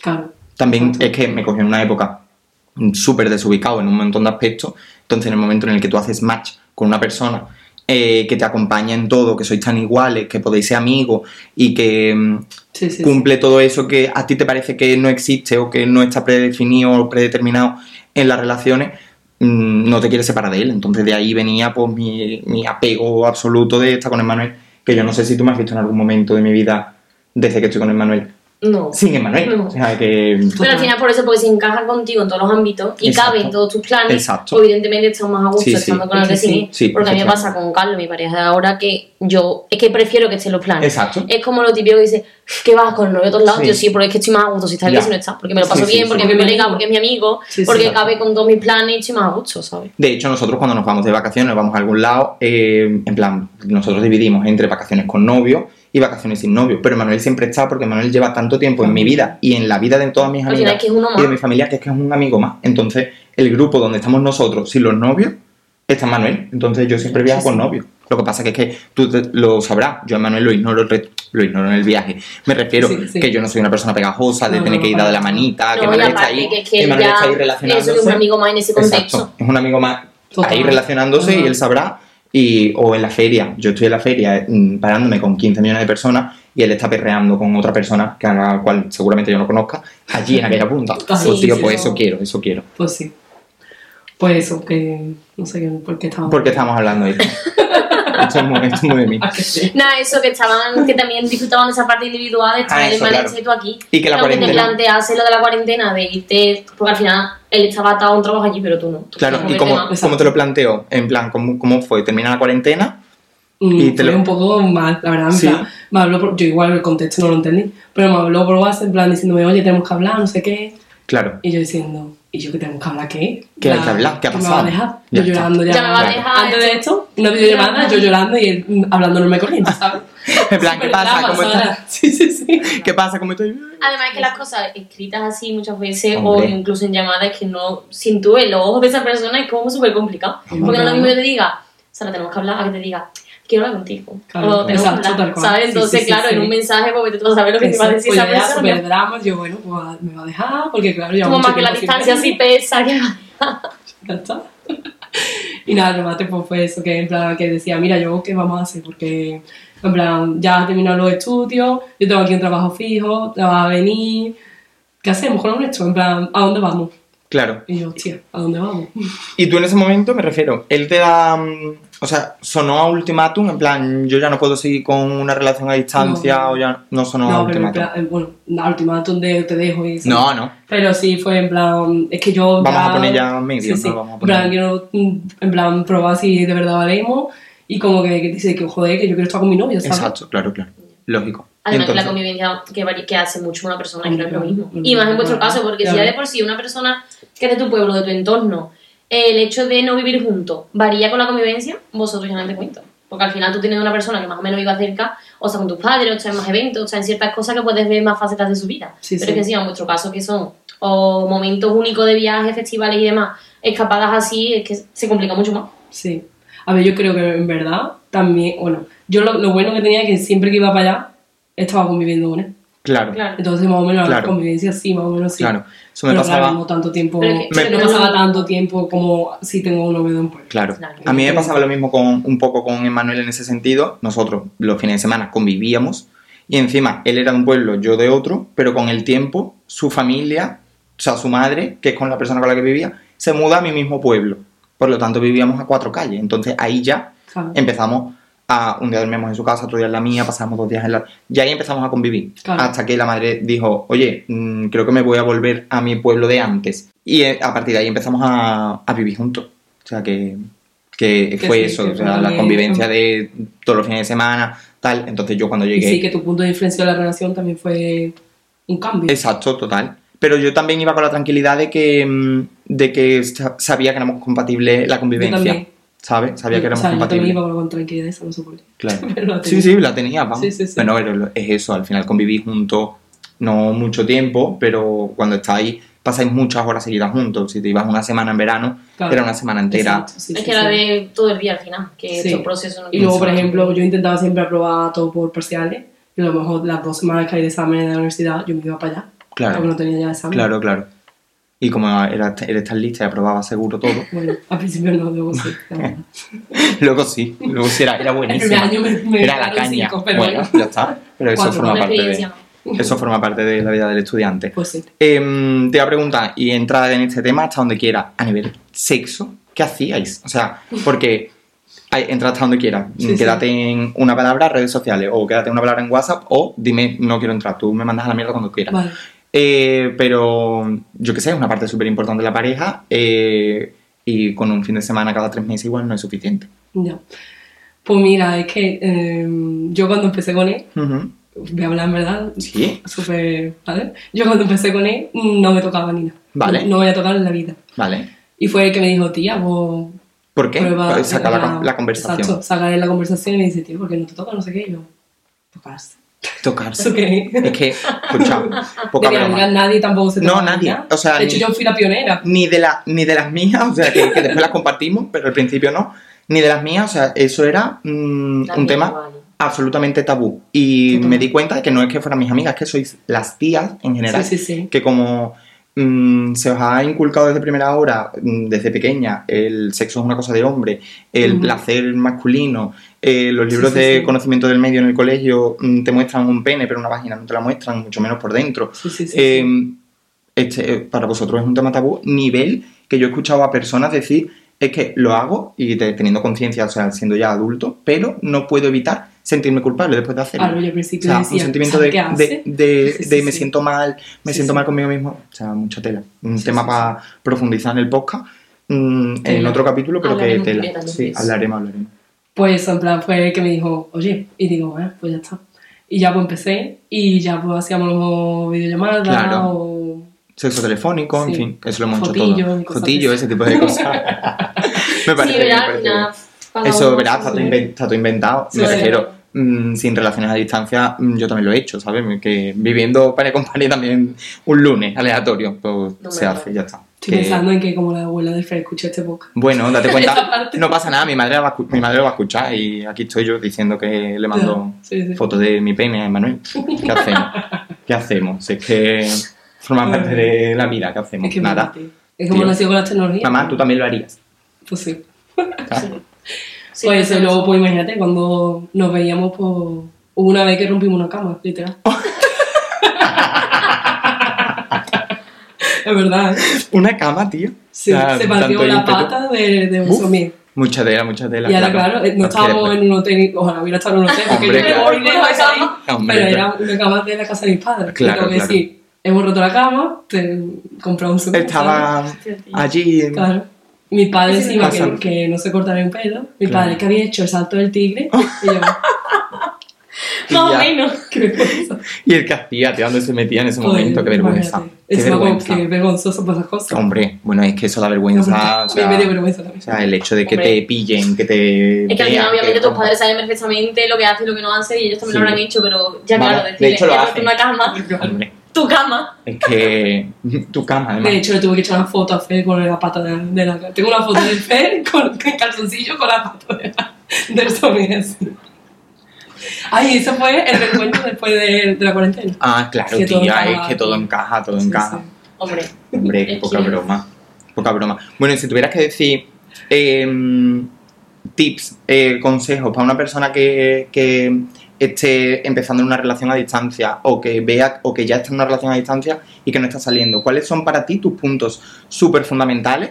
Claro. También es que me cogió en una época súper desubicado en un montón de aspectos. Entonces, en el momento en el que tú haces match con una persona eh, que te acompaña en todo, que sois tan iguales, que podéis ser amigos y que mm, Sí, sí. cumple todo eso que a ti te parece que no existe o que no está predefinido o predeterminado en las relaciones, mm, no te quieres separar de él. Entonces, de ahí venía pues mi, mi apego absoluto de estar con Emmanuel, que yo no sé si tú me has visto en algún momento de mi vida desde que estoy con Emmanuel. No. Sin Emmanuel. No. O sea, que... Pero al final por eso, porque se encaja contigo en todos los ámbitos y Exacto. cabe en todos tus planes, Exacto. pues evidentemente estás más a gusto Sí, sí. estando con el Es de sí. porque a mí me pasa con Carlos, mi pareja de ahora, que yo es que prefiero que esté en los planes. Exacto. Es como lo típico que dice, que vas con el novio a todos lados, tío, sí, porque es que estoy más a gusto si está si no está, porque me lo paso bien, porque me colega, porque es mi amigo, porque cabe con todos mis planes y estoy más a gusto, ¿sabes? De hecho, nosotros cuando nos vamos de vacaciones, vamos a algún lado, eh, en plan, nosotros dividimos entre vacaciones con novio y vacaciones sin novio. Pero Manuel siempre está porque Manuel lleva tanto tiempo en mi vida y en la vida de todas mis amigas es que es uno y de mi familia que es que es un amigo más. Entonces, el grupo donde estamos nosotros sin los novios está Manuel. Entonces, yo siempre viajo con novio. Lo que pasa que es que tú te- lo sabrás. Yo a Manuel lo ignoro, lo ignoro en el viaje. Me refiero Sí, sí. que yo no soy una persona pegajosa de No, tener no, que ir de la manita, que No, Manuel está ahí, que es que Manuel está ahí eso es relacionándose. un amigo más en ese contexto. Exacto. Es un amigo más ahí relacionándose y él sabrá. Y, o en la feria, yo estoy en la feria mm, parándome con 15 millones de personas y él está perreando con otra persona que a la cual seguramente yo no conozca allí en aquella punta. Sí, pues tío, sí, pues eso quiero, eso quiero. Pues sí. Pues eso, que no sé qué- por qué estaba. ¿Por qué estamos hablando de esto? esto, es muy, esto es muy de mí. Sí. Nada, eso que estaban, que también disfrutaban de esa parte individual de estar Ah, en Valencia claro. y tú aquí. Y que la Aunque te cuarentena- plantease lo de la cuarentena, de irte, porque al final él estaba atado a un trabajo allí, pero tú no. Tú Claro, ¿y cómo, cómo te lo planteo? En plan, ¿cómo, cómo fue? ¿Termina la cuarentena? Mm, Y te fue lo- un poco mal, la verdad. En Sí. plan, me habló por- yo igual el contexto no lo entendí, pero me habló por WhatsApp en plan diciéndome, oye, tenemos que hablar, no sé qué. Claro. Y yo diciendo, ¿y yo que tenemos que hablar qué? ¿Qué hay que hablar? ¿Qué ha me va pasado? a dejar? Ya Yo está. llorando ya. Ya me va a dejar. Antes de esto, una videollamada, yo llorando y él mm, hablando normal corriente, ¿sabes? En plan, ¿qué pasa? ¿Cómo estás? Sí, sí, sí. ¿Qué pasa? ¿Cómo estoy? Además es que las cosas escritas así muchas veces Hombre. o incluso en llamadas que no, sin tú en los ojos de esa persona es como súper complicado. Porque no es lo mismo que te diga, Sara, tenemos que hablar, a que te diga, quiero hablar contigo. Claro, o tenemos exacto, hablar, tal cual. ¿sabes? Sí, Entonces, sí, sí, claro, sí. en un mensaje, porque tú vas a saber lo que te va a decir Pues esa yo persona. súper drama, yo, bueno, pues me va a dejar, porque claro, ya Como más que la distancia así pesa, que Ya está. Y nada, el remate pues fue eso, que en plan, que decía, mira, yo qué vamos a hacer, porque en plan, ya has terminado los estudios, yo tengo aquí un trabajo fijo, te vas a venir, ¿qué hacemos con esto? En plan, ¿a dónde vamos? Claro. Y yo, hostia, ¿a dónde vamos? Y tú en ese momento, me refiero, él te da. O sea, sonó a ultimátum, en plan, yo ya no puedo seguir con una relación a distancia No. o ya no sonó a No, pero en ultimátum. plan, bueno, la ultimátum de te dejo y eso. No, no. Pero sí fue en plan, es que yo. Vamos a poner ya medio, Sí, sí. ¿no? Vamos a En plan, quiero, mm, en plan, probar si de verdad valemos y como que, que dice que joder, que yo quiero estar con mi novio, ¿sabes? Exacto, claro, claro. Lógico. Además que la entonces- convivencia que, que hace mucho una persona que no es lo mismo. Y más en vuestro caso, porque si ya de por sí una persona que es de tu pueblo, de tu entorno, el hecho de no vivir juntos varía con la convivencia, vosotros ya no te cuento. Porque al final tú tienes una persona que más o menos viva cerca, o está con tus padres, o está en más eventos, o está en ciertas cosas que puedes ver más facetas de su vida. Sí, Pero sí. es que sí, en vuestro caso, que son o momentos únicos de viajes, festivales y demás, escapadas así, es que se complica mucho más. Sí. A ver, yo creo que en verdad también, bueno, yo lo, lo bueno que tenía es que siempre que iba para allá estaba conviviendo con él. Claro, Claro. Entonces, más o menos, Claro. la convivencia sí, más o menos sí. claro. Eso me Pero pasaba. claro, no tanto tiempo, Pero no pasaba tanto tiempo como si tengo un novio de un pueblo. Claro. Claro. A mí me pasaba lo mismo con un poco con Emanuel en ese sentido. Nosotros los fines de semana convivíamos y encima él era de un pueblo, yo de otro, pero con el tiempo su familia, o sea, su madre, que es con la persona con la que vivía, se muda a mi mismo pueblo. Por lo tanto, vivíamos a cuatro calles. Entonces ahí ya Claro. empezamos a un día dormíamos en su casa, otro día en la mía, pasamos dos días en la... Y ahí empezamos a convivir. Claro. Hasta que la madre dijo, oye, mm, creo que me voy a volver a mi pueblo de antes. Y eh, a partir de ahí empezamos a, a vivir juntos. O sea que, que Que fue sí, eso, que o sea, la convivencia de todos los fines de semana, tal. Entonces yo cuando llegué... sí, que tu punto de influencia de la relación también fue un cambio. Exacto, total. Pero yo también iba con la tranquilidad de que, mm, de que sa- sabía que éramos compatibles la convivencia. también. ¿Sabes? Sabía que o éramos sea, yo también compatibles. iba con tranquilidad, eso no sé por qué. Claro. Pero la Sí, tenía. sí, la tenía, vamos. Sí, sí, sí. Bueno, pero lo- es eso, al final conviví juntos no mucho tiempo, pero cuando estáis pasáis muchas horas seguidas juntos. Si te ibas una semana en verano, Claro. era una semana entera. Exacto, sí, es sí, que sí. de todo el día al final, que Sí. estos procesos no Y luego, por ejemplo, yo intentaba siempre aprobar todo por parciales. Y a lo mejor las dos semanas que hay de exámenes de la universidad, yo me iba para allá. Claro. Porque no tenía ya examen. Claro, claro. Y como era, eres tan lista y aprobaba seguro todo, Bueno, al principio no, luego sí. luego sí, luego sí era, era buenísimo. Era la caña. cinco, pero bueno, ya está. Pero eso forma parte de, eso forma parte de la vida del estudiante. Pues sí. Em, te voy a preguntar, y entra en este tema hasta donde quiera, a nivel sexo, ¿qué hacíais? O sea, porque entra hasta donde quieras, Sí, quédate en una palabra, redes sociales, o quédate en una palabra en WhatsApp, o dime, no quiero entrar, tú me mandas a la mierda cuando quieras. Vale. Eh, pero yo qué sé, es una parte súper importante de la pareja, eh, y con un fin de semana cada tres meses igual no es suficiente. Ya. Pues mira, es que eh, yo cuando empecé con él, Ujú. voy a hablar en verdad, Sí, súper, ¿vale? Yo cuando empecé con él no me tocaba ni nada. Vale. No, no voy a tocar en la vida. vale. Y fue el que me dijo, tía, vos ¿Por qué? prueba... Pues saca la, la conversación. Exacto, saca la conversación y me dice, tío, ¿por qué no te toca? No sé qué. Y yo, tocarse. Tocarse. Es que, escucha, poca de broma. nadie tampoco se No, nadie. O sea, de hecho, ni- yo fui la pionera. ni de, la, ni de las mías, o sea, que, que después las compartimos, pero al principio no, ni de las mías, o sea, eso era mm, un tema absolutamente tabú. Y me di cuenta de que no es que fueran mis amigas, que sois las tías en general, Sí, sí, sí. que como mm, se os ha inculcado desde primera hora, mm, desde pequeña, el sexo es una cosa de hombre, el placer masculino, eh, los libros sí, de sí. conocimiento del medio en el colegio mm, te muestran un pene, pero una vagina no te la muestran, mucho menos por dentro. Eh, este, eh, para vosotros es un tema tabú, nivel que yo he escuchado a personas decir es que lo hago y te- teniendo conciencia, o sea, siendo ya adulto, pero no puedo evitar sentirme culpable después de hacerlo. Claro, yo al o principio sea, decía, un sentimiento ¿sabes de, de, de- Sí, sí, de sí, me sí. siento mal, me siento mal conmigo mismo, o sea, mucha tela. Un tema para profundizar en el podcast, mm, en Tela. otro capítulo, pero que Hablaremos tela. Sí, de eso. hablaremos, hablaremos. Pues en plan fue el que me dijo, oye, y digo, eh, pues ya está. Y ya pues empecé y ya pues hacíamos videollamadas Claro. o... Sexo telefónico, en fin, eso lo hemos hecho todo. así. ese tipo de cosas. me parece me parece Eso, verás, está todo, inventado. Me refiero, mm, sin relaciones a distancia, mm, yo también lo he hecho, ¿sabes? Que viviendo pared con también un lunes aleatorio, pues No se hace, ya está. Estoy Que- pensando en que como la abuela de Fred escuche este podcast. Bueno, date cuenta, no pasa nada, mi madre, la va mi madre lo va a escuchar y aquí estoy yo diciendo que le mando Ya, sí, sí. fotos de mi pene a Emanuel. ¿Qué hacemos? ¿Qué hacemos? Si es que forma parte de la vida, ¿qué hacemos? Es que nada. Es como nació con las tecnologías. Mamá, tú también lo harías. Pues sí. Sí, pues luego sí. pues imagínate, cuando nos veíamos, pues hubo una vez que rompimos una cama, literal. es verdad, ¿eh? Una cama, tío. Sí, O sea, se partió la ímpetu. pata de, de un mío. Mucha tela, mucha tela. Y ahora, claro, eh, no estábamos en un hotel, ojalá hubiera estado en un hotel, porque Hombre, yo me claro. voy lejos salir, Hombre, pero claro. era una cama de la casa de mis padres. Claro, Tengo que claro. decir, hemos roto la cama, te compramos un. Estaba allí. en- Claro. Mi padre Sí, encima que, que no se cortaría un pelo. Mi Claro. padre que había hecho el salto del tigre. Y yo, Más o menos. Y el que hacía, tío, dónde se metía en ese momento, qué vergüenza. Qué que vergonzoso por esas cosas. Hombre, bueno, es que eso da vergüenza. O sea, me dio vergüenza también. o sea, el hecho de que Hombre. te pillen, que te. Es que al final, obviamente, que- tus padres saben perfectamente lo que hacen y lo que no hacen, y ellos también Sí. lo habrán hecho, pero ya, claro, de decirle, hecho, lo "He roto hacen". una cama, Hombre, tu cama. es que. Tu cama, además. De hecho, le tuve que echar una foto a Fer con la pata de, de la... Tengo una foto de Fer con el calzoncillo con la pata de la, del así. Ay, eso fue el reencuentro después de, de la cuarentena. Ah, claro, Que tía, es que todo encaja, todo Sí, encaja. sí. Hombre, Hombre, Es poca que- broma. Poca broma. Bueno, y si tuvieras que decir em, tips, eh, consejos para una persona que, que esté empezando una relación a distancia o que vea o que ya está en una relación a distancia y que no está saliendo, ¿cuáles son para ti tus puntos súper fundamentales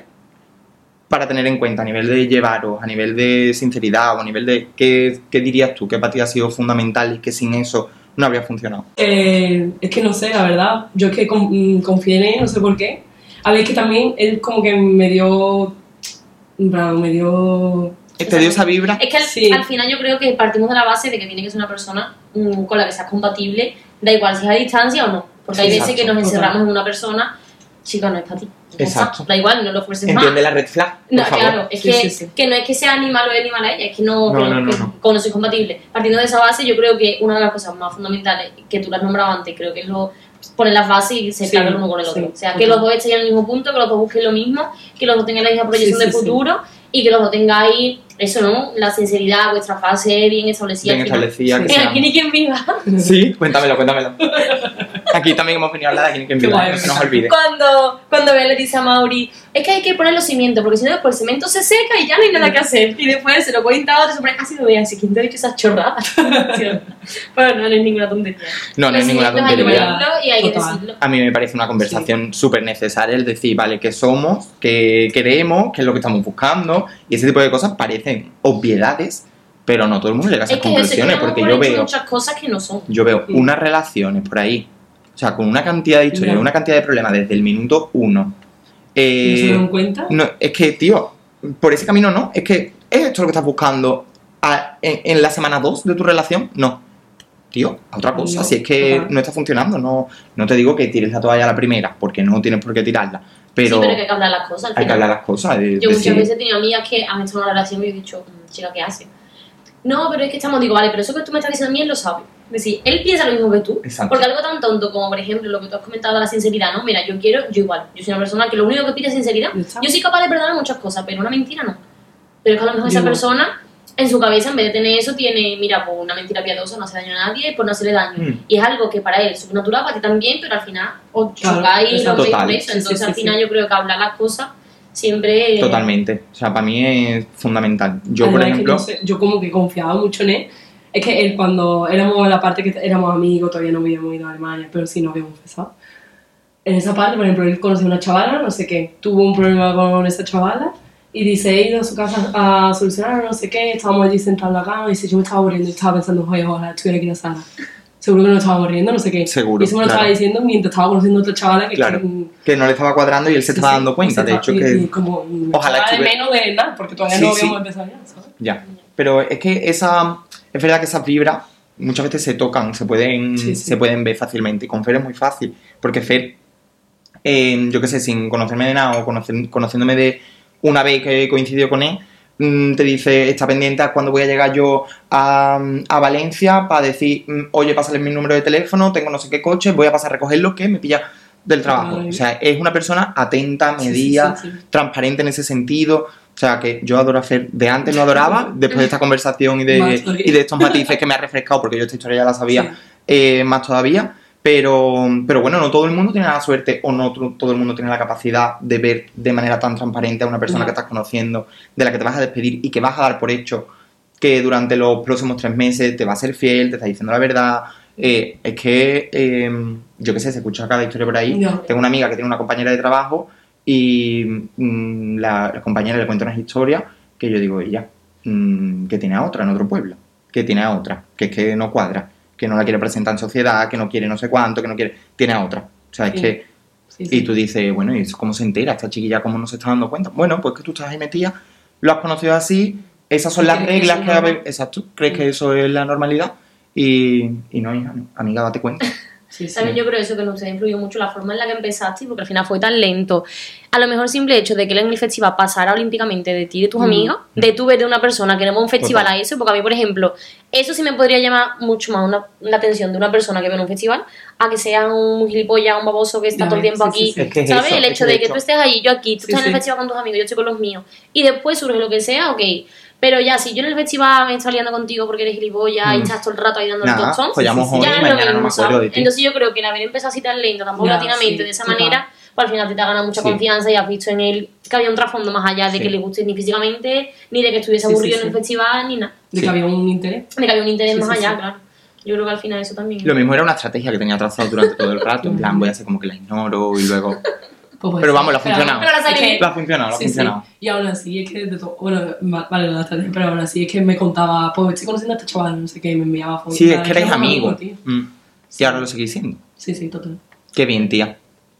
para tener en cuenta a nivel de llevaros, a nivel de sinceridad o a nivel de qué, qué dirías tú que para ti ha sido fundamental y que sin eso no habría funcionado? Eh, es que no sé, la verdad. Yo es que mm, confié en él, no sé por qué. A ver, que también él como que me dio... en Me dio... ¿Te dio esa vibra? Es que al, Sí. al final yo creo que partimos de la base de que tiene que ser una persona mm, con la que seas compatible, da igual si es a distancia o no. Porque hay veces que nos total. encerramos en una persona, chica, no es para ti. Exacto. Da igual, no lo fuerces más. Entiende la red flag, por No, favor. claro, es Sí, que, sí, sí. que no es que sea ni malo él ni mala ella, es que no, No, no, sois compatibles. Partiendo de esa base, yo creo que una de las cosas más fundamentales que tú lo has nombrado antes, creo que es lo poner las bases y se Sí, claro el uno con el sí, otro. O sea, que los dos estéis en el mismo punto, que los dos busquen lo mismo, que los dos tengan la misma proyección Sí, de futuro y que los dos tengáis, eso, ¿no? La sinceridad, vuestra fase bien establecida. Bien establecida. que sea- aquí ni quien viva. Sí, cuéntamelo, cuéntamelo. Aquí también hemos venido a hablar de aquí en viva, no se nos olvide. Cuando, cuando Bea le dice a Mauri, es que hay que poner los cimientos, porque si no después el cemento se seca y ya no hay nada que hacer. Y después se lo cuenta a otro y se pone, ah, sí, lo veas, ¿quién te ha dicho esas chorradas? Pero no, no es ninguna tontería. No, no es ninguna Hay que tontería. ponerlo y hay que decirlo. A mí me parece una conversación súper necesaria el decir, vale, qué somos, qué queremos, qué es lo que estamos buscando, y ese tipo de cosas parecen obviedades, pero no todo el mundo llega a esas Es que eso, conclusiones, yo porque yo veo, muchas cosas que no son. yo veo Sí. unas relaciones por ahí, o sea, con una cantidad de historias, una cantidad de problemas desde el minuto uno. ¿No se Eh, dan cuenta? no, es que, tío, por ese camino no, es que ¿es esto lo que estás buscando a- en, en la semana 2 de tu relación? No. Tío, a otra cosa, No, si es que no está funcionando, no, no te digo que tires la toalla a la primera, porque no tienes por qué tirarla, pero, sí, pero hay que hablar las cosas. al hay que hablar las cosas. de- Yo muchas decir, veces he tenido amigas que han estado en una relación y he dicho, "Mm, chica, ¿qué hace? No, pero es que estamos, digo, vale, pero eso que tú me estás diciendo a mí, él lo sabe. Decir, él piensa lo mismo que tú. Exacto. Porque algo tan tonto como, por ejemplo, lo que tú has comentado de la sinceridad, ¿no? Mira, yo quiero, yo igual. Yo soy una persona que lo único que pide es sinceridad. Yo soy capaz de perdonar muchas cosas, pero una mentira no. Pero es que a lo mejor Yo esa igual. persona, en su cabeza, en vez de tener eso, tiene, mira, pues una mentira piadosa, no hace daño a nadie, pues no hacerle daño. Mm. Y es algo que para él es natural, para ti también, pero al final os Claro, chocáis exacto. veis por eso. Sí, sí, Entonces, sí, al final, sí. yo creo que hablar las cosas siempre. Totalmente. O sea, para mí es fundamental. Yo, por Además, es que ejemplo, no sé, yo como que confiaba mucho en él. Es que él cuando éramos la parte que éramos amigos, todavía no habíamos ido a Alemania, pero sí nos habíamos empezado. En esa parte, por ejemplo, él conoció a una chavala, no sé qué, tuvo un problema con esa chavala y dice, he ido a su casa a solucionar, no sé qué, estábamos allí sentados en la cama y dice, yo me estaba aburriendo y estaba pensando, oye, ojalá estuviera aquí la sala. Seguro que no estaba aburriendo, no sé qué. Seguro, Y eso me lo claro. estaba diciendo mientras estaba conociendo a otra chavala que... claro, que- que no le estaba cuadrando y él se Sí, estaba sí, dando cuenta, de hecho, y- que... y como, Ojalá estuviera- menos de nada, porque todavía Sí, no sí. habíamos empezado ya, ¿sabes? Ya. Pero es que esa. Es verdad que esas vibras muchas veces se tocan, se pueden, Sí, sí. se pueden ver fácilmente. Y con Fer es muy fácil. Porque Fer, eh, yo qué sé, sin conocerme de nada o conocer- conociéndome de una vez que coincidió con él, mm, te dice, está pendiente a cuando voy a llegar yo a, a Valencia para decir, mm, oye, pásale mi número de teléfono, tengo no sé qué coche, voy a pasar a recogerlo, que me pilla del trabajo. Ay. O sea, es una persona atenta, medida, sí. transparente en ese sentido. O sea, que yo adoro a Fer. De antes lo adoraba, después de esta conversación y de, y de estos matices que me ha refrescado, porque yo esta historia ya la sabía, Sí. eh, más todavía. Pero, pero bueno, no todo el mundo tiene la suerte o no to- todo el mundo tiene la capacidad de ver de manera tan transparente a una persona No. que estás conociendo, de la que te vas a despedir y que vas a dar por hecho que durante los próximos tres meses te va a ser fiel, te está diciendo la verdad. Eh, es que, eh, yo qué sé, se escucha cada historia por ahí. Tengo una amiga que tiene una compañera de trabajo y mm, la, la compañera le cuenta unas historias que yo digo, ella, mm, que tiene a otra en otro pueblo, que tiene a otra, que es que no cuadra, que no la quiere presentar en sociedad, que no quiere no sé cuánto, que no quiere, tiene a otra. O sea, es que, Sí, sí. y tú dices, bueno, ¿y eso cómo se entera? Esta chiquilla, ¿cómo no se está dando cuenta? Bueno, pues que tú estás ahí metida, lo has conocido así, esas son las reglas que, exacto, crees que eso es la normalidad y, y no, hija, no. amiga, date cuenta. Sí, sí. También yo creo eso que no se influyó mucho la forma en la que empezaste, porque al final fue tan lento. A lo mejor simple hecho de que el festival pasara olímpicamente de ti y de tus Mm. amigos, de tú ver de una persona que no va a un festival Total. a eso, porque a mí, por ejemplo, eso sí me podría llamar mucho más una, la atención de una persona que ve en un festival a que sea un gilipollas, un baboso que está todo el tiempo sí, aquí. sí, sí. Es que es ¿Sabes? eso, el es hecho que de que hecho- tú estés ahí, yo aquí, tú estás en el festival con tus amigos, yo estoy con los míos, y después surge lo que sea, ok. Pero ya, si yo en el festival me estoy liando contigo porque eres gilipollas y Mm. estás todo el rato ahí dando el tostón, follamos ya hoy, no es lo mañana no me mismo, acuerdo ¿sabes? de ti. Entonces yo creo que el haber empezado así tan lento, tan Ya, paulatinamente, sí, de esa total. manera, pues al final te ha ganado mucha Sí. confianza y has visto en él que había un trasfondo más allá de Sí. que le guste ni físicamente, ni de que estuviese Sí, sí, aburrido en el festival, ni nada. De que había un interés. De que había un interés Sí, más sí, allá, sí. claro. Yo creo que al final eso también. Lo mismo era una estrategia que tenía trazado durante todo el rato, en plan, voy a hacer como que la ignoro y luego... Pues Pero vamos, lo ha funcionado. Pero la que- ha funcionado, lo ha Sí, sí. funcionado. Y aún así es que de todo, bueno, vale la estrategia, pero aún así es que me contaba, pues estoy conociendo a este chaval, no sé qué, y me enviaba fotos. Sí, es que amigos. tío. Mm. Y ahora lo seguís siendo. Sí, sí, total. Qué bien, tía.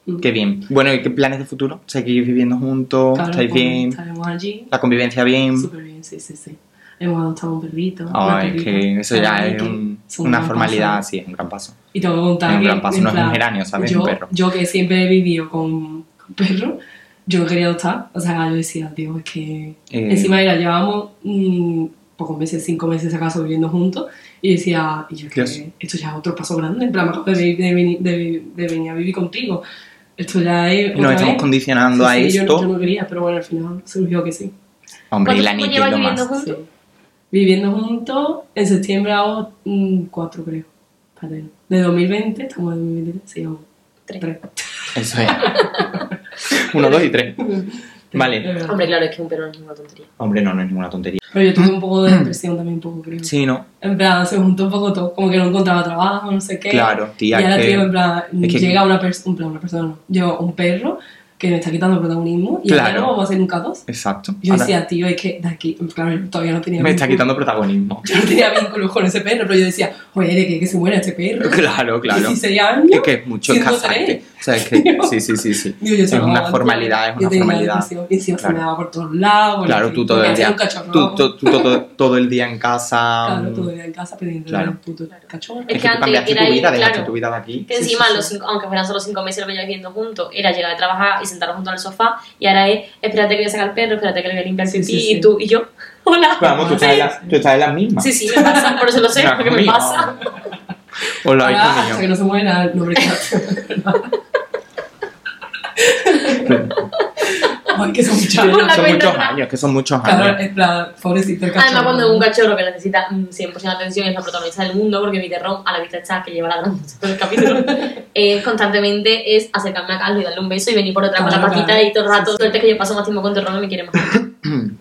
Mm. Qué bien. Bueno, ¿y qué planes de futuro? ¿Seguís viviendo juntos? Claro, ¿Estáis pues, bien? Estaremos allí. ¿La convivencia bien? Súper bien, sí, sí, sí. Hemos adoptado un perrito. Ah, es que eso ya es que un- un una gran formalidad, paso. sí, es un gran paso. Y te voy a contar Es un que, gran paso, no es un plan, geranio, ¿sabes? Yo, Un perro. yo que siempre he vivido con, con perros, yo quería adoptar. O sea, yo decía, Dios, es que... Eh. Encima, mira, llevamos mm, pocos meses, cinco meses acaso viviendo juntos, y decía, y yo, que esto ya es otro paso grande, en plan, me acabo de, venir- de de- de venir a vivir contigo. Esto ya es. Nos estamos vez. condicionando a Sí, sí, yo no- esto. Yo, no quería, pero bueno, al final surgió que sí. Hombre, y ¿Cuánto la llevas lo viviendo más. juntos? Sí. Viviendo juntos, en septiembre hago mm, cuatro, creo. De 2020, estamos en 2020, sí, hago Tres. tres. Eso es. Uno, dos y tres. Vale. Hombre, claro, es que un perro no es una tontería. Hombre, no, no es ninguna tontería. Pero yo tuve un poco de depresión también, un poco, creo. Sí, ¿no? En plan, se juntó un poco todo, como que no encontraba trabajo, no sé qué. Claro, tía, Y ahora, que- tío, en plan, es que- llega una, persona, una persona, no, llega un perro que me está quitando el protagonismo y Claro. ya no vamos a hacer nunca dos. Exacto. Yo Ahora decía, tío, es que de aquí, claro, yo todavía no tenía me está quitando protagonismo. Yo no tenía vínculos con ese perro, pero yo decía, oye, de que, que se muera este perro. Claro, claro. 16 años. Es que es mucho casarte. O sea, es que sí, sí, sí, sí. Digo, yo Es una formalidad, es Yo una tenía formalidad. Y encima se Claro. me daba por todos lados. Claro, tú todo el día. Tú, tú- tú todo, todo el día en casa. Claro, todo el día en casa pendiente Claro. del puto cachorro. Es Es que que tú antes cambiaste era tu ir- vida, dejaste claro. tu vida de aquí. Que encima, aunque fueran solo cinco meses lo que viendo juntos, era llegar a trabajar y juntos en el sofá y ahora es, espérate que voy a sacar el perro, espérate que le voy a limpiar el Sí, pipí sí, sí. y tú y yo, hola. Vamos, tú estás, en la- tú estás en las mismas. Sí, sí, me pasa, por eso lo sé, porque me pasa. Habéis Ahora, hasta que no se muera el nombre Ay, que son muchos la años. Son muchos años, que son muchos Claro, años. en plan, pobrecito el cachorro. Además, cuando es un cachorro que necesita mm, 100% atención y es la protagonista del mundo, porque mi terror, a la vista está que lleva ladrando todo el capítulo, eh, constantemente es acercarme a Carlos y darle un beso y venir por detrás con la Claro, patita claro. y todo el rato. Suerte que yo paso más tiempo con terror y me quiere más.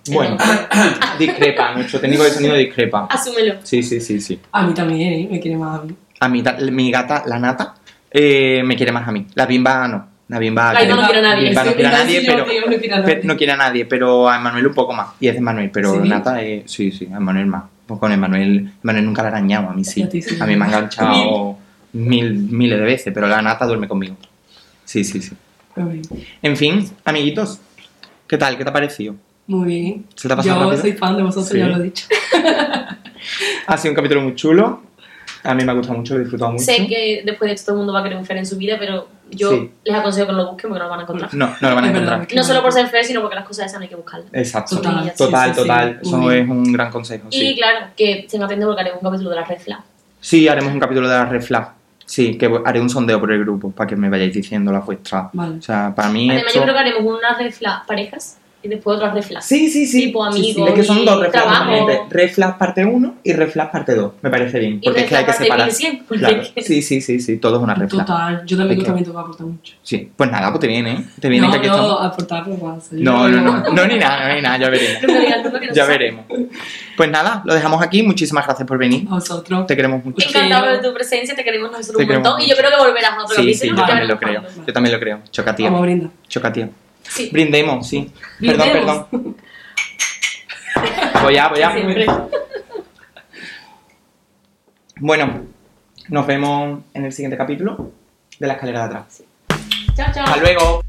Bueno, discrepa, nuestro técnico de sonido discrepa. Asúmelo. Sí, sí, sí, sí. A mí también, ¿eh? Me quiere más a mí. A mí, mi gata, la nata, eh, me quiere más a mí. La bimba no. No quiere a nadie. Bimba no quiere a nadie, pero, tío, no a pero- nadie. no quiere a nadie, pero a Emanuel un poco más. Y es Emanuel, pero ¿Sí? Nata, eh, sí, sí, a Emanuel más. Pues con Emanuel, Emanuel nunca la ha arañado, a mí sí. A ti sí. A mí me ha enganchado mil, miles de veces, pero la Nata duerme conmigo. Sí, sí, sí. Muy bien. En fin, amiguitos, ¿qué tal? ¿Qué te ha parecido? Muy bien. ¿Se te ha pasado Yo rápido? soy fan de vosotros, Sí. ya lo he dicho. Ha sido un capítulo muy chulo. A mí me ha gustado mucho, lo he disfrutado mucho. Sé que después de esto todo el mundo va a querer un Fer en su vida, pero yo Sí. les aconsejo que no lo busquen porque no lo van a encontrar. No, no lo van a encontrar. No solo por ser Fer, sino porque las cosas esas no hay que buscarlas. Exacto. Total, Sí, Total, sí, sí, total. sí. Eso es un gran consejo. Y claro, que estén atentos porque haremos un capítulo de la red flag. sí, haremos un capítulo de la red flag. Sí, que haré un sondeo por el grupo para que me vayáis diciendo la vuestra. Vale. O sea, para mí. Además, esto- yo creo que haremos una red flag parejas y después otra red flag. Sí, sí, sí. Tipo Sí, sí. amigos Es que son dos. Red flag parte 1 y red flag parte 2. Me parece bien. Y Porque es que hay que separar. 1100, porque Claro. Sí, sí, sí, sí. Todo es una red flag. Total, yo también, también te voy a aportar mucho. Sí. Pues nada, pues te viene, ¿eh? Te viene no, que aquí no, estamos. aportar no No, no, no. No, ni nada, no, ni nada. Ya veremos. Ya veremos. Pues nada, lo dejamos aquí. Muchísimas gracias por venir. A vosotros. Te queremos mucho. Encantado de tu presencia, te queremos nosotros Te un queremos montón. Y yo creo que volverás a otro Sí, sí, yo también lo creo. Yo también lo creo. Chocatía. Vamos a brindar. Chocatía. Sí, Brindemos, sí. Perdón, perdón. Voy a, voy a. siempre. Bueno, nos vemos en el siguiente capítulo de la escalera de atrás. Chao, chao. Hasta luego.